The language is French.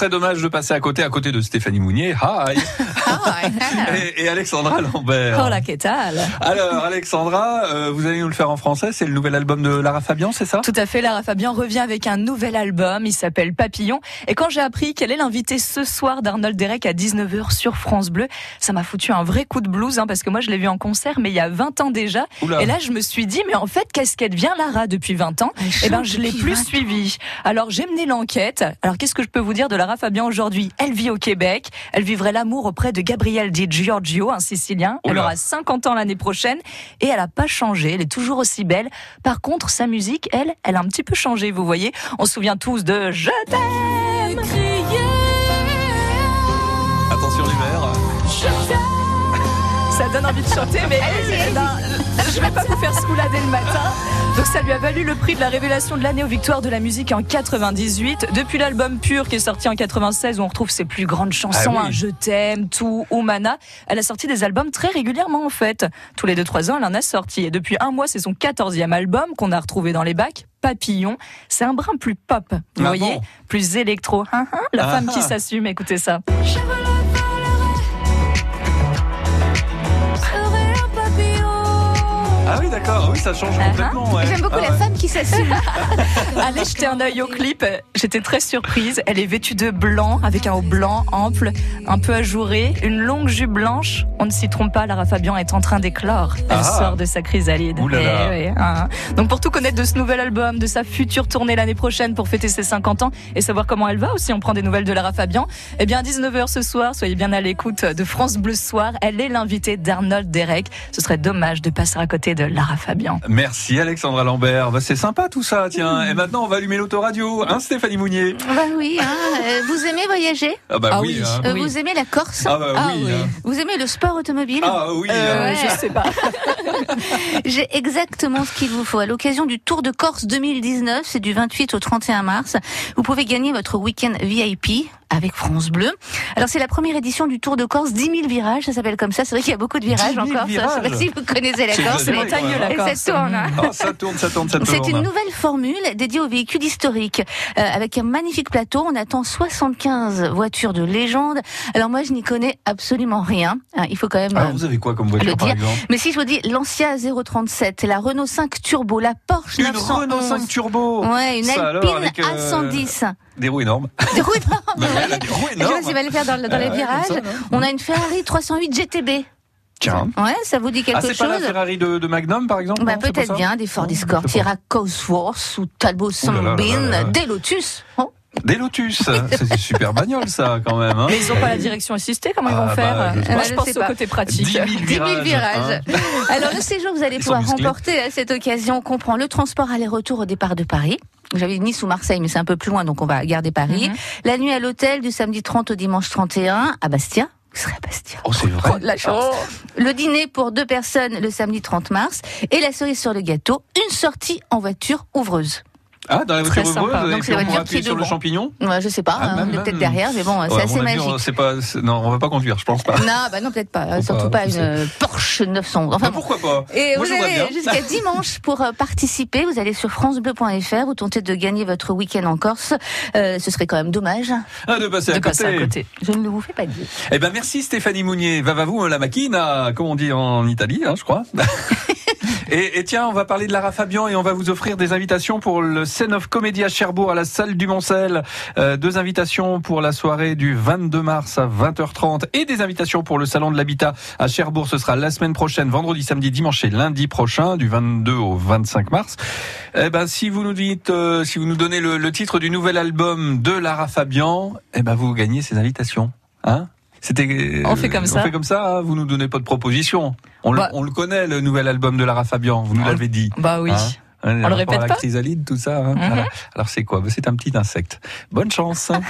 serait dommage de passer à côté, à côté de Stéphanie Mounier. Hi. et, et, Alexandra Lambert. Hola, qu'est-ce Alors, Alexandra, euh, vous allez nous le faire en français. C'est le nouvel album de Lara Fabian, c'est ça? Tout à fait. Lara Fabian revient avec un nouvel album. Il s'appelle Papillon. Et quand j'ai appris qu'elle est l'invitée ce soir d'Arnold Derek à 19h sur France Bleu, ça m'a foutu un vrai coup de blues, hein, parce que moi, je l'ai vu en concert, mais il y a 20 ans déjà. Et là, je me suis dit, mais en fait, qu'est-ce qu'elle devient, Lara, depuis 20 ans Eh ben, je l'ai plus suivie. Alors, j'ai mené l'enquête. Alors, qu'est-ce que je peux vous dire de Lara Fabian aujourd'hui Elle vit au Québec. Elle vivrait l'amour auprès de Gabriel Di Giorgio, un Sicilien. Elle aura 50 ans l'année prochaine et elle a pas changé. Elle est toujours aussi belle. Par contre, sa musique, elle, elle a un petit peu changé. Vous voyez, on se souvient tous de Je t'aime. Attention l'hiver. Ça donne envie de chanter, mais je vais pas vous faire scoulader le matin. Donc ça lui a valu le prix de la révélation de l'année aux victoires de la musique en 98. Depuis l'album Pur qui est sorti en 96 où on retrouve ses plus grandes chansons, ah hein, Je t'aime, Tout, Oumana, elle a sorti des albums très régulièrement en fait. Tous les 2-3 ans, elle en a sorti. Et depuis un mois, c'est son 14e album qu'on a retrouvé dans les bacs. Papillon, c'est un brin plus pop, vous ah voyez, plus électro. Hein, hein, la femme qui s'assume, écoutez ça. Ah oui, d'accord. Oui, ça change uh-huh. complètement. J'aime beaucoup ah la femme qui s'assume. Allez jeter un œil au clip. J'étais très surprise. Elle est vêtue de blanc, avec un haut blanc ample, un peu ajouré, une longue jupe blanche. On ne s'y trompe pas, Lara Fabian est en train d'éclore. Elle ah. sort de sa chrysalide. Eh hein. Donc pour tout connaître de ce nouvel album, de sa future tournée l'année prochaine pour fêter ses 50 ans et savoir comment elle va aussi, on prend des nouvelles de Lara Fabian. Eh bien, 19h ce soir, soyez bien à l'écoute de France Bleu Soir. Elle est l'invitée d'Arnold Derek. Ce serait dommage de passer à côté de Lara Fabian. Merci Alexandra Lambert. Bah, c'est sympa tout ça, tiens. Et maintenant, on va allumer l'autoradio, hein, Stéphanie Mounier Bah oui, hein. Euh, vous aimez voyager Ah bah ah oui. Hein. Euh, vous aimez la Corse Ah bah oui. Ah vous aimez le sport automobile Ah oui. Euh, je sais pas. J'ai exactement ce qu'il vous faut. À l'occasion du Tour de Corse 2019, c'est du 28 au 31 mars, vous pouvez gagner votre week-end VIP avec France Bleu. Alors c'est la première édition du Tour de Corse, 10 000 virages, ça s'appelle comme ça. C'est vrai qu'il y a beaucoup de virages en Corse. Je sais pas si vous connaissez la Corse, montagneux la Corse. ça tourne. Hein. Oh, ça tourne, ça tourne, ça tourne. C'est une nouvelle formule dédiée aux véhicules historiques, euh, avec un magnifique plateau. On attend 75 voitures de légende. Alors moi, je n'y connais absolument rien. Hein, il faut quand même. Alors vous avez quoi comme voiture par exemple? Mais si je vous dis l'Ancia 037, la Renault 5 Turbo, la Porsche une 911. Renault 5 Turbo. Ouais, une Alpine A110. Euh, des roues énormes. Des roues énormes. Elle a des roues énormes. Je sais pas, faire dans, dans les virages. On a une Ferrari 308 GTB. Tiens. Ouais, ça vous dit quelque ah, chose c'est pas la Ferrari de, de Magnum, par exemple bah, Peut-être bien, des Ford Escort, Tira Cosworth ou Talbot Sunbeam, des Lotus. Oh. Des Lotus, c'est super bagnole ça quand même. Hein. Mais ils n'ont pas la direction assistée, comment ils vont Ah, faire bah, je sais Moi pas. je pense Je au côté pratique. 10 000 10 000 virages. virages. hein. Alors le séjour que vous allez Ils pouvoir remporter à cette occasion comprend le transport aller-retour au départ de Paris. J'avais Nice ou Marseille, mais c'est un peu plus loin, donc on va garder Paris. Mhm. La nuit à l'hôtel du samedi 30 au dimanche 31 à Bastia. Vous serez à Bastia? Oh, c'est vrai. Oh, de la chance. Le dîner pour deux personnes le samedi 30 mars. Et la cerise sur le gâteau, une sortie en voiture ouvreuse. Ah, dans la Très voiture ouvreuse, Donc, c'est la on voiture qui est sur le champignon Ouais, je sais pas, Ah, hein, on est peut-être derrière, mais bon, Ouais, c'est assez avis, magique. on- c'est pas, non, on va pas conduire, je pense pas. Non, bah non, peut-être pas. Surtout pas pas, une Porsche 911. Enfin, Bah, bon. pourquoi pas? Et Moi, vous avez jusqu'à dimanche pour euh, participer. Vous allez sur francebleu.fr, vous tentez de gagner votre week-end en Corse. Euh, ce serait quand même dommage. Ah, de passer, De à, passer côté. à côté. Je ne vous fais pas dire. Eh ben merci Stéphanie Mounier. Va va vous la macchina, comme on dit en Italie, hein, je crois. et, et tiens, on va parler de Lara Fabian et on va vous offrir des invitations pour le Scène of Comedy à Cherbourg à la salle du Moncel. Euh, deux invitations pour la soirée du 22 mars à 20h30 et des invitations pour le salon de l'habitat à Cherbourg. Ce sera la semaine prochaine, vendredi, samedi, dimanche et lundi prochain, du 22 au 25 mars. Eh ben si vous nous dites, euh, si vous nous donnez le, le titre du nouvel album de Lara Fabian, eh ben vous gagnez ces invitations. Hein? C'était. On fait comme ça. On fait comme ça. hein, vous nous donnez pas de proposition. On, Bah. le, on le connaît le nouvel album de Lara Fabian. Vous nous On- l'avez dit. Bah oui. Hein On le répète la pas chrysalide, tout ça. hein. Mhm. Alors, alors c'est quoi? Bah, C'est un petit insecte. Bonne chance.